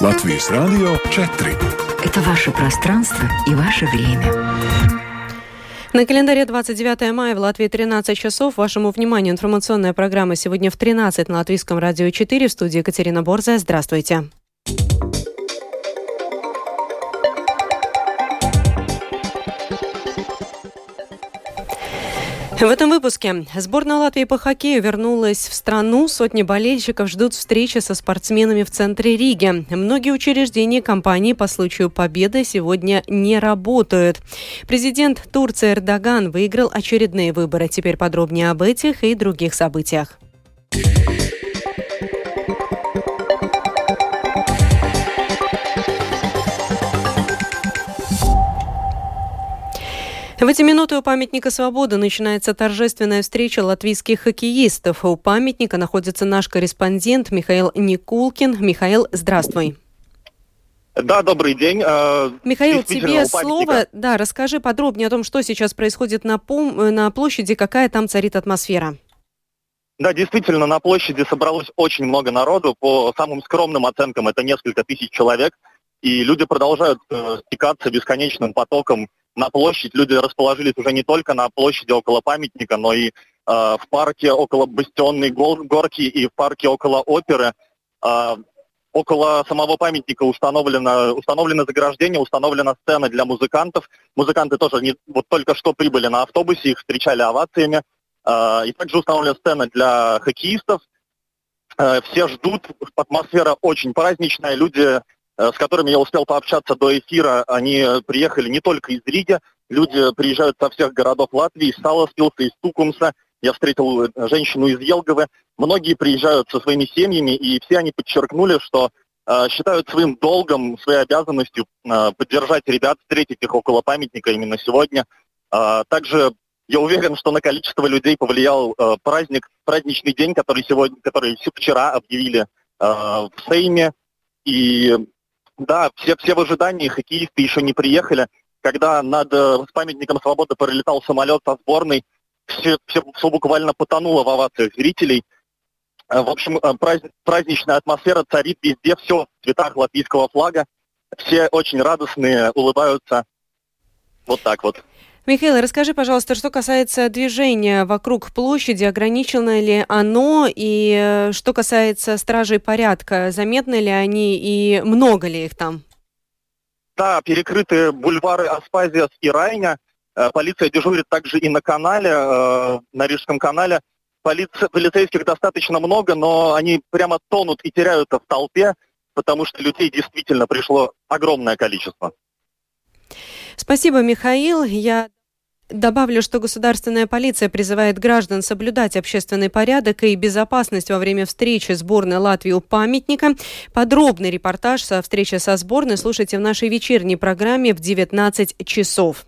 Латвийс Радио 4. Это ваше пространство и ваше время. На календаре 29 мая в Латвии 13 часов. Вашему вниманию информационная программа сегодня в 13 на Латвийском радио 4 в студии Екатерина Борзая. Здравствуйте. В этом выпуске сборная Латвии по хоккею вернулась в страну. Сотни болельщиков ждут встречи со спортсменами в центре Риги. Многие учреждения компании по случаю победы сегодня не работают. Президент Турции Эрдоган выиграл очередные выборы. Теперь подробнее об этих и других событиях. В эти минуты у памятника свободы начинается торжественная встреча латвийских хоккеистов. У памятника находится наш корреспондент Михаил Никулкин. Михаил, здравствуй. Да, добрый день. Э, Михаил, тебе слово. Да, расскажи подробнее о том, что сейчас происходит на, пом- на площади, какая там царит атмосфера. Да, действительно, на площади собралось очень много народу. По самым скромным оценкам это несколько тысяч человек. И люди продолжают э, стекаться бесконечным потоком на площадь. Люди расположились уже не только на площади около памятника, но и э, в парке около Бастионной горки и в парке около оперы. Э, около самого памятника установлено, установлено заграждение, установлена сцена для музыкантов. Музыканты тоже не, вот только что прибыли на автобусе, их встречали овациями. Э, и также установлена сцена для хоккеистов. Э, все ждут, атмосфера очень праздничная, люди с которыми я успел пообщаться до эфира, они приехали не только из Риги, люди приезжают со всех городов Латвии, из Саласпилса, из Тукумса, я встретил э, женщину из Елговы, многие приезжают со своими семьями, и все они подчеркнули, что э, считают своим долгом, своей обязанностью э, поддержать ребят, встретить их около памятника именно сегодня. Э, также я уверен, что на количество людей повлиял э, праздник, праздничный день, который сегодня, который вчера объявили э, в Сейме. И да, все, все в ожидании, хоккеисты еще не приехали. Когда над э, памятником свободы пролетал самолет со сборной, все, все, все буквально потонуло в овациях зрителей. Э, в общем, э, праздничная атмосфера царит везде, все в цветах латвийского флага. Все очень радостные, улыбаются. Вот так вот. Михаил, расскажи, пожалуйста, что касается движения вокруг площади, ограничено ли оно, и э, что касается стражей порядка, заметны ли они и много ли их там? Да, перекрыты бульвары Аспазиас и Райня. Э, полиция дежурит также и на канале, э, на Рижском канале. Полиция, полицейских достаточно много, но они прямо тонут и теряются в толпе, потому что людей действительно пришло огромное количество. Спасибо, Михаил. Я Добавлю, что государственная полиция призывает граждан соблюдать общественный порядок и безопасность во время встречи сборной Латвии у памятника. Подробный репортаж со встречи со сборной слушайте в нашей вечерней программе в 19 часов.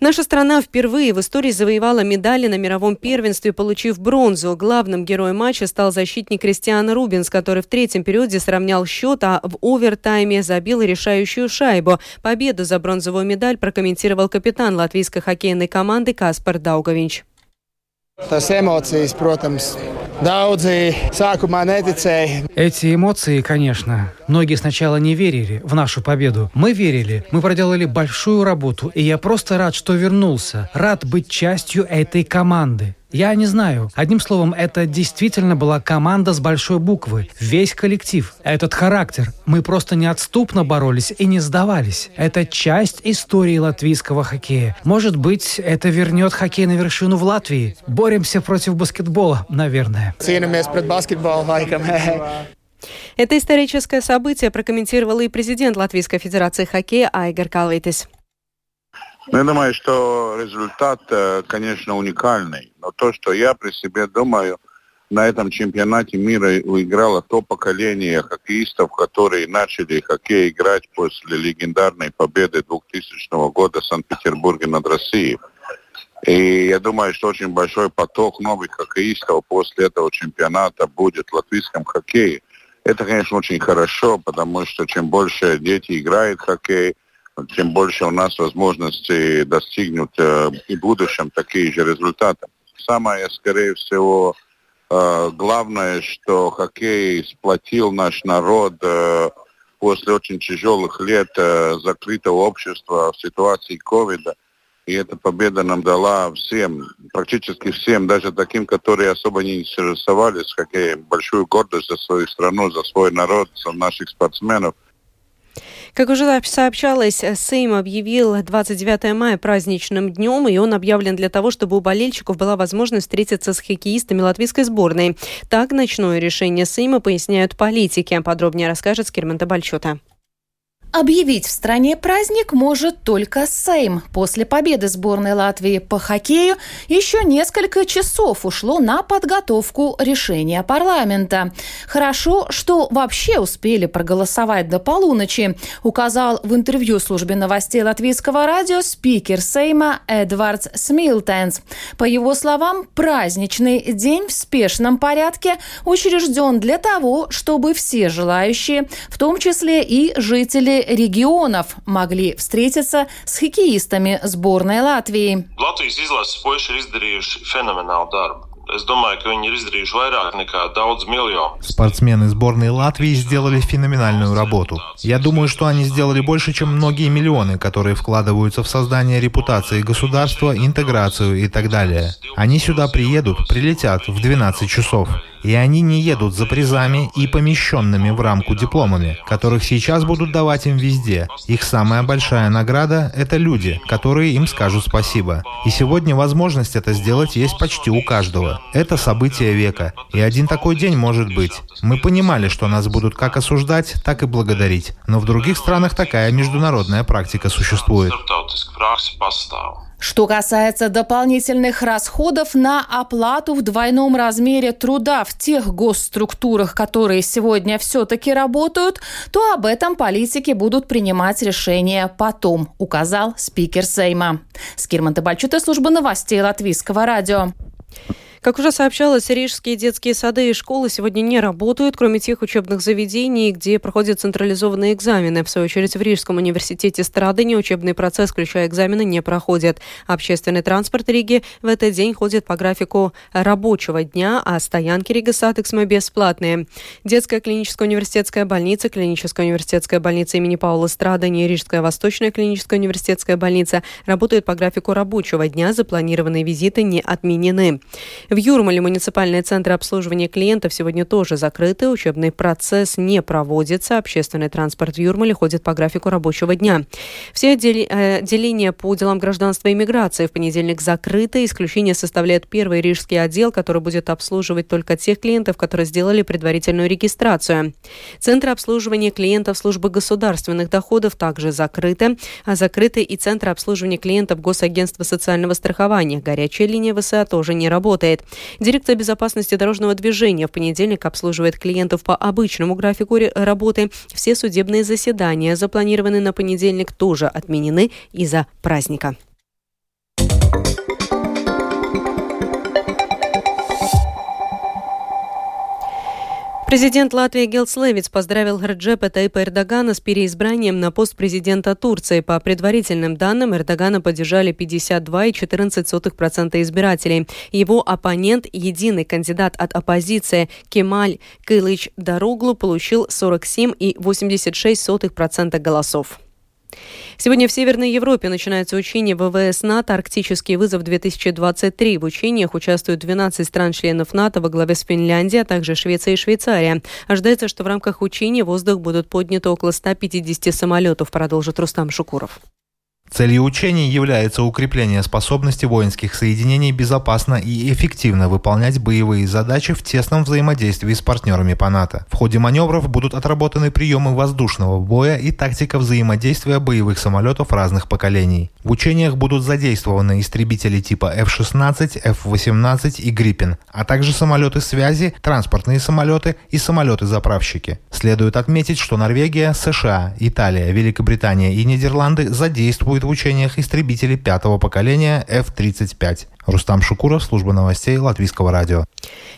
Наша страна впервые в истории завоевала медали на мировом первенстве, получив бронзу. Главным героем матча стал защитник Кристиан Рубинс, который в третьем периоде сравнял счет, а в овертайме забил решающую шайбу. Победу за бронзовую медаль прокомментировал капитан латвийской хоккейной команды Каспар Даугович. Tas emocijas, protams, Daudzi sākumā neticēja. Эти эмоции, конечно. Многие сначала не верили в нашу победу. Мы верили. Мы проделали большую работу. И я просто рад, что вернулся. Рад быть частью этой команды. Я не знаю. Одним словом, это действительно была команда с большой буквы. Весь коллектив. Этот характер. Мы просто неотступно боролись и не сдавались. Это часть истории латвийского хоккея. Может быть, это вернет хоккей на вершину в Латвии. Боремся против баскетбола, наверное. Это историческое событие прокомментировал и президент Латвийской Федерации хоккея Айгар Калвитис. Ну, я думаю, что результат, э, конечно, уникальный. Но то, что я при себе думаю, на этом чемпионате мира выиграло то поколение хоккеистов, которые начали хоккей играть после легендарной победы 2000 года в Санкт-Петербурге над Россией. И я думаю, что очень большой поток новых хоккеистов после этого чемпионата будет в латвийском хоккее. Это, конечно, очень хорошо, потому что чем больше дети играют в хоккей, тем больше у нас возможности достигнуть э, и в будущем такие же результаты. Самое, скорее всего, э, главное, что хоккей сплотил наш народ э, после очень тяжелых лет э, закрытого общества в ситуации ковида. И эта победа нам дала всем, практически всем, даже таким, которые особо не интересовались, какие большую гордость за свою страну, за свой народ, за наших спортсменов – как уже сообщалось, Сейм объявил 29 мая праздничным днем, и он объявлен для того, чтобы у болельщиков была возможность встретиться с хоккеистами латвийской сборной. Так, ночное решение Сейма поясняют политики. Подробнее расскажет Скирмента Бальчота. Объявить в стране праздник может только Сейм. После победы сборной Латвии по хоккею еще несколько часов ушло на подготовку решения парламента. Хорошо, что вообще успели проголосовать до полуночи, указал в интервью службе новостей латвийского радио спикер Сейма Эдвардс Смилтенс. По его словам, праздничный день в спешном порядке учрежден для того, чтобы все желающие, в том числе и жители регионов могли встретиться с хоккеистами сборной Латвии. Es domāju, ka viņi ir izdarījuši vairāk nekā daudz. Спортсмены сборной Латвии сделали феноменальную работу. Я думаю, что они сделали больше, чем многие миллионы, которые вкладываются в создание репутации государства, интеграцию и так далее. Они сюда приедут, прилетят в 12 часов. И они не едут за призами и помещенными в рамку дипломами, которых сейчас будут давать им везде. Их самая большая награда — это люди, которые им скажут спасибо. И сегодня возможность это сделать есть почти у каждого. Это событие века. И один такой день может быть. Мы понимали, что нас будут как осуждать, так и благодарить. Но в других странах такая международная практика существует. Что касается дополнительных расходов на оплату в двойном размере труда в тех госструктурах, которые сегодня все-таки работают, то об этом политики будут принимать решения потом, указал спикер Сейма. Скирман Табальчута, служба новостей Латвийского радио. Как уже сообщалось, рижские детские сады и школы сегодня не работают, кроме тех учебных заведений, где проходят централизованные экзамены. В свою очередь, в Рижском университете Страдиня учебный процесс, включая экзамены, не проходит. Общественный транспорт Риги в этот день ходит по графику рабочего дня, а стоянки Ригас Сатиксме бесплатные. Детская клиническая университетская больница, клиническая университетская больница имени Паула Страдиня и Рижская восточная клиническая университетская больница работают по графику рабочего дня, запланированные визиты не отменены. В Юрмале муниципальные центры обслуживания клиентов сегодня тоже закрыты. Учебный процесс не проводится. Общественный транспорт в Юрмале ходит по графику рабочего дня. Все э, отделения по делам гражданства и миграции в понедельник закрыты. Исключение составляет первый рижский отдел, который будет обслуживать только тех клиентов, которые сделали предварительную регистрацию. Центры обслуживания клиентов службы государственных доходов также закрыты. А закрыты и центры обслуживания клиентов Госагентства социального страхования. Горячая линия ВСА тоже не работает работает. Дирекция безопасности дорожного движения в понедельник обслуживает клиентов по обычному графику работы. Все судебные заседания, запланированные на понедельник, тоже отменены из-за праздника. Президент Латвии Гелс Левиц поздравил Реджепа Тайпа Эрдогана с переизбранием на пост президента Турции. По предварительным данным, Эрдогана поддержали 52,14% избирателей. Его оппонент, единый кандидат от оппозиции Кемаль Кылыч Даруглу, получил 47,86% голосов. Сегодня в Северной Европе начинается учение ВВС НАТО «Арктический вызов-2023». В учениях участвуют 12 стран-членов НАТО во главе с Финляндией, а также Швеция и Швейцария. Ожидается, что в рамках учения в воздух будут подняты около 150 самолетов, продолжит Рустам Шукуров. Целью учений является укрепление способности воинских соединений безопасно и эффективно выполнять боевые задачи в тесном взаимодействии с партнерами по НАТО. В ходе маневров будут отработаны приемы воздушного боя и тактика взаимодействия боевых самолетов разных поколений. В учениях будут задействованы истребители типа F-16, F-18 и Гриппин, а также самолеты связи, транспортные самолеты и самолеты-заправщики. Следует отметить, что Норвегия, США, Италия, Великобритания и Нидерланды задействуют участвуют в учениях истребители пятого поколения F-35. Рустам Шукуров, служба новостей Латвийского радио.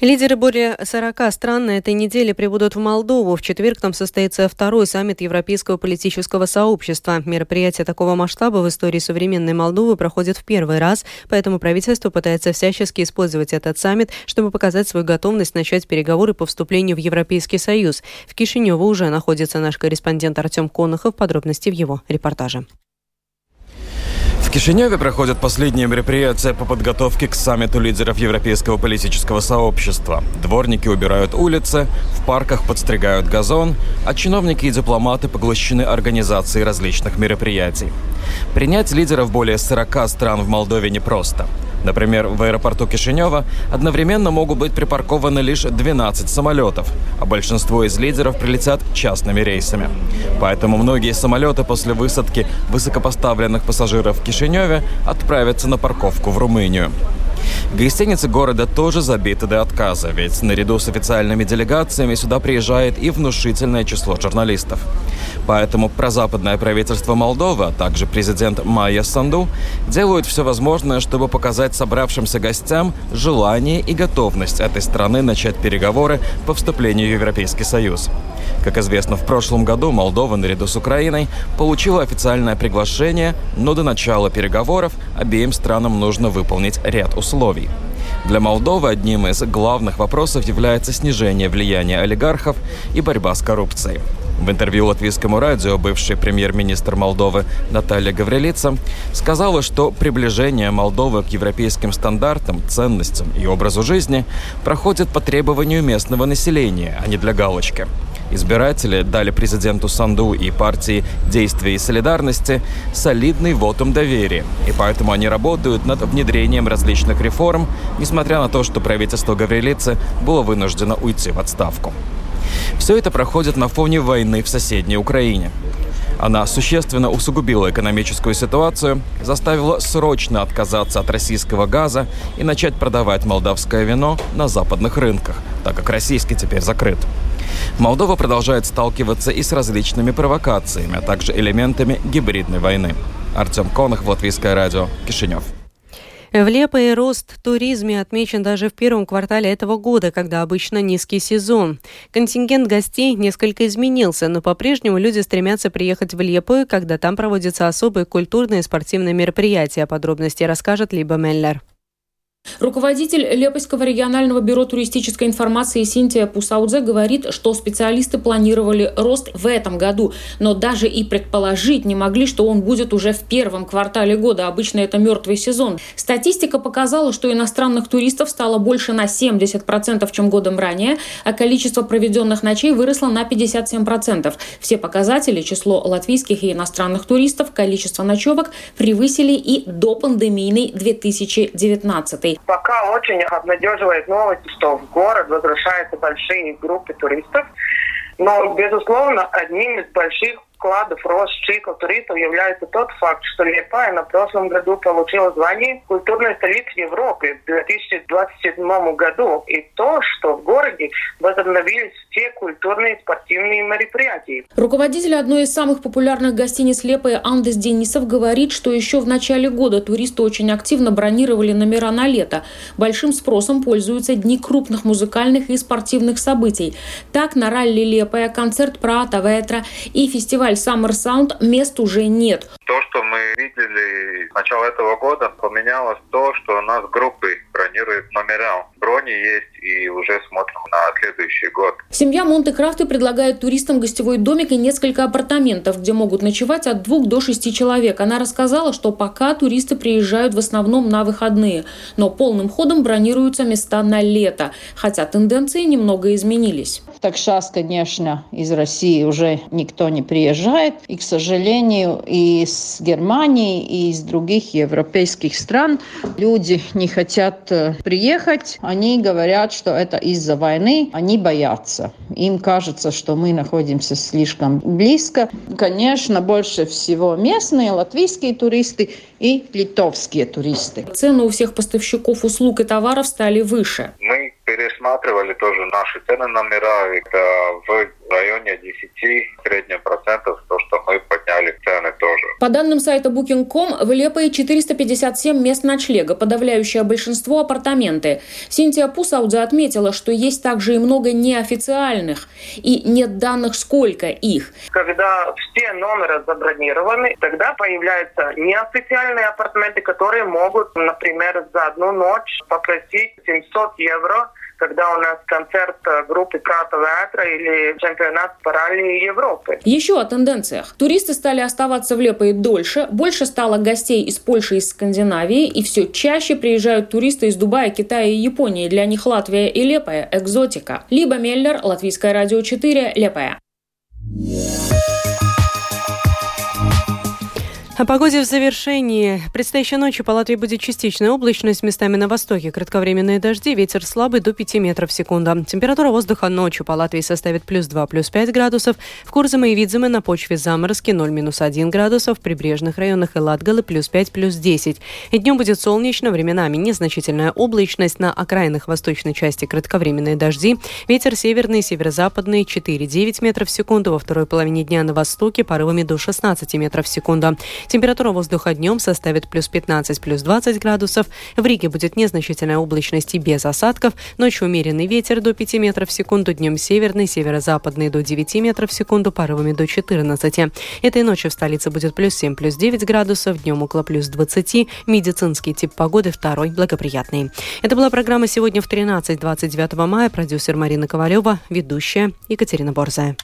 Лидеры более 40 стран на этой неделе прибудут в Молдову. В четверг там состоится второй саммит Европейского политического сообщества. Мероприятие такого масштаба в истории современной Молдовы проходит в первый раз, поэтому правительство пытается всячески использовать этот саммит, чтобы показать свою готовность начать переговоры по вступлению в Европейский Союз. В Кишиневе уже находится наш корреспондент Артем Конохов. Подробности в его репортаже. Кишиневе проходят последние мероприятия по подготовке к саммиту лидеров Европейского политического сообщества. Дворники убирают улицы, в парках подстригают газон, а чиновники и дипломаты поглощены организацией различных мероприятий. Принять лидеров более 40 стран в Молдове непросто. Например, в аэропорту Кишинева одновременно могут быть припаркованы лишь 12 самолетов, а большинство из лидеров прилетят частными рейсами. Поэтому многие самолеты после высадки высокопоставленных пассажиров в Кишиневе отправятся на парковку в Румынию. Гостиницы города тоже забиты до отказа, ведь наряду с официальными делегациями сюда приезжает и внушительное число журналистов. Поэтому прозападное правительство Молдовы, а также президент Майя Санду делают все возможное, чтобы показать собравшимся гостям желание и готовность этой страны начать переговоры по вступлению в Европейский Союз. Как известно, в прошлом году Молдова наряду с Украиной получила официальное приглашение, но до начала переговоров обеим странам нужно выполнить ряд условий. Для Молдовы одним из главных вопросов является снижение влияния олигархов и борьба с коррупцией. В интервью латвийскому радио бывший премьер-министр Молдовы Наталья Гаврилица сказала, что приближение Молдовы к европейским стандартам, ценностям и образу жизни проходит по требованию местного населения, а не для галочки. Избиратели дали президенту Санду и партии «Действия и солидарности» солидный вотум доверия, и поэтому они работают над внедрением различных реформ, несмотря на то, что правительство Гаврилицы было вынуждено уйти в отставку. Все это проходит на фоне войны в соседней Украине. Она существенно усугубила экономическую ситуацию, заставила срочно отказаться от российского газа и начать продавать молдавское вино на западных рынках, так как российский теперь закрыт. Молдова продолжает сталкиваться и с различными провокациями, а также элементами гибридной войны. Артем Конах, Латвийское радио, Кишинев. В Лепое рост туризме отмечен даже в первом квартале этого года, когда обычно низкий сезон. Контингент гостей несколько изменился, но по-прежнему люди стремятся приехать в Лепую, когда там проводятся особые культурные и спортивные мероприятия. Подробности расскажет Либо Меллер. Руководитель Лепойского регионального бюро туристической информации Синтия Пусаудзе говорит, что специалисты планировали рост в этом году, но даже и предположить не могли, что он будет уже в первом квартале года. Обычно это мертвый сезон. Статистика показала, что иностранных туристов стало больше на 70%, чем годом ранее, а количество проведенных ночей выросло на 57%. Все показатели, число латвийских и иностранных туристов, количество ночевок превысили и до пандемийный 2019. Пока очень обнадеживает новость, что в город возвращаются большие группы туристов. Но, безусловно, одним из больших вкладов рост цикла туристов является тот факт, что Лепая на прошлом году получила звание культурной столицы Европы в 2027 году. И то, что в городе возобновились все культурные и спортивные мероприятия. Руководитель одной из самых популярных гостиниц Лепая Андес Денисов говорит, что еще в начале года туристы очень активно бронировали номера на лето. Большим спросом пользуются дни крупных музыкальных и спортивных событий. Так, на ралли Лепая, концерт Прата Ветра и фестиваль Summer Sound мест уже нет. То, что мы видели с начала этого года, поменялось то, что у нас группы бронируют номера. Брони есть и уже смотрим на следующий год. Семья Монте-Крафты предлагает туристам гостевой домик и несколько апартаментов, где могут ночевать от двух до шести человек. Она рассказала, что пока туристы приезжают в основном на выходные, но полным ходом бронируются места на лето, хотя тенденции немного изменились. Так сейчас, конечно, из России уже никто не приезжает. И, к сожалению, и из Германии, и из других европейских стран люди не хотят э, приехать. Они говорят, что это из-за войны. Они боятся. Им кажется, что мы находимся слишком близко. Конечно, больше всего местные латвийские туристы и литовские туристы. Цены у всех поставщиков услуг и товаров стали выше. Мы пересматривали тоже наши цены номера. Это в районе 10 средних процентов, то, что мы подняли цены тоже. По данным сайта Booking.com, в Лепое 457 мест ночлега, подавляющее большинство апартаменты. Синтия Пусаудзе отметила, что есть также и много неофициальных, и нет данных, сколько их. Когда все номера забронированы, тогда появляются неофициальные апартаменты, которые могут, например, за одну ночь попросить 700 евро когда у нас концерт э, группы Крата Ветра или чемпионат по ралли Европы. Еще о тенденциях. Туристы стали оставаться в Лепое дольше, больше стало гостей из Польши и Скандинавии, и все чаще приезжают туристы из Дубая, Китая и Японии. Для них Латвия и Лепая – экзотика. Либо Меллер, Латвийское радио 4, Лепая. О погоде в завершении. Предстоящей ночью по Латвии будет частичная облачность, местами на востоке кратковременные дожди, ветер слабый до 5 метров в секунду. Температура воздуха ночью по Латвии составит плюс 2, плюс 5 градусов. В Курзаме и Видземе на почве заморозки 0, минус 1 градусов. В прибрежных районах и Латгалы плюс 5, плюс 10. И днем будет солнечно, временами незначительная облачность. На окраинах восточной части кратковременные дожди. Ветер северный, северо-западный 4-9 метров в секунду. Во второй половине дня на востоке порывами до 16 метров в секунду. Температура воздуха днем составит плюс 15, плюс 20 градусов. В Риге будет незначительная облачность и без осадков. Ночью умеренный ветер до 5 метров в секунду, днем северный, северо-западный до 9 метров в секунду, порывами до 14. Этой ночью в столице будет плюс 7, плюс 9 градусов, днем около плюс 20. Медицинский тип погоды второй, благоприятный. Это была программа «Сегодня в 13-29 мая». Продюсер Марина Ковалева, ведущая Екатерина Борзая.